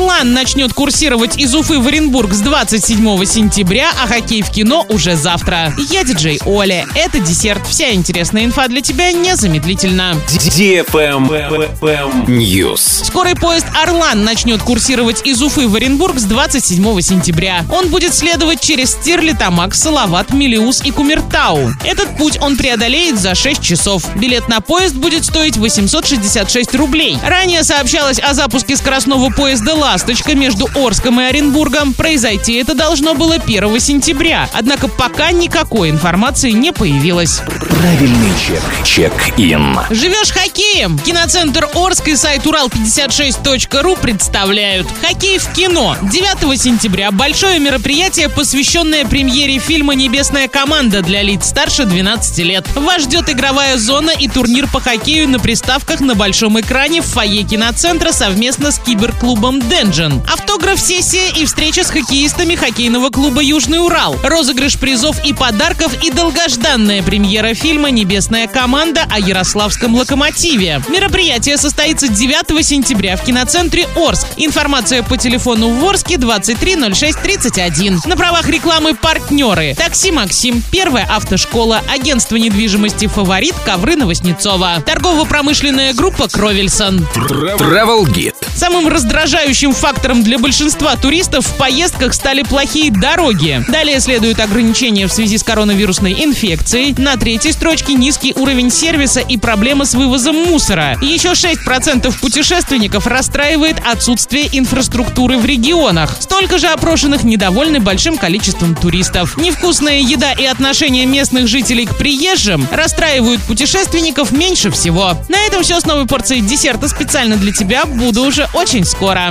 Орлан начнет курсировать из Уфы в Оренбург с 27 сентября, а хоккей в кино уже завтра. Я диджей Оля. Это десерт. Вся интересная инфа для тебя незамедлительно. News. Скорый поезд «Орлан» начнет курсировать из Уфы в Оренбург с 27 сентября. Он будет следовать через Стерлитамак, Салават, Мелиус и Кумертау. Этот путь он преодолеет за 6 часов. Билет на поезд будет стоить 866 рублей. Ранее сообщалось о запуске скоростного поезда «Ласточка» между Орском и Оренбургом. Произойти это должно было 1 сентября. Однако пока никакой информации не появилось. Правильный чек. Чек-ин. Живешь хоккеем? Киноцентр Орск и сайт Урал56.ру представляют «Хоккей в кино». 9 сентября большое мероприятие, посвященное премьере фильма «Небесная команда» для лиц старше 12 лет. Вас ждет игровая зона и турнир по хоккею на приставках на большом экране в фойе киноцентра совместно с киберклубом Денджин. Автограф-сессия и встреча с хоккеистами хоккейного клуба «Южный Урал». Розыгрыш призов и подарков и долгожданная премьера фильма «Небесная команда» о Ярославском локомотиве. Мероприятие состоится 9 сентября в киноцентре Орск. Информация по телефону в Орске 230631. На правах рекламы партнеры. Такси Максим, первая автошкола, агентство недвижимости «Фаворит», ковры Новоснецова. Торгово-промышленная группа «Кровельсон». Travel Guide. Самым раздражающим фактором для большинства туристов в поездках стали плохие дороги. Далее следуют ограничения в связи с коронавирусной инфекцией. На третьей строчке низкий уровень сервиса и проблемы с вывозом мусора. Еще 6% путешественников расстраивает отсутствие инфраструктуры в регионах. Столько же опрошенных недовольны большим количеством туристов. Невкусная еда и отношение местных жителей к приезжим расстраивают путешественников меньше всего. На этом все с новой порцией десерта специально для тебя. Буду уже очень скоро.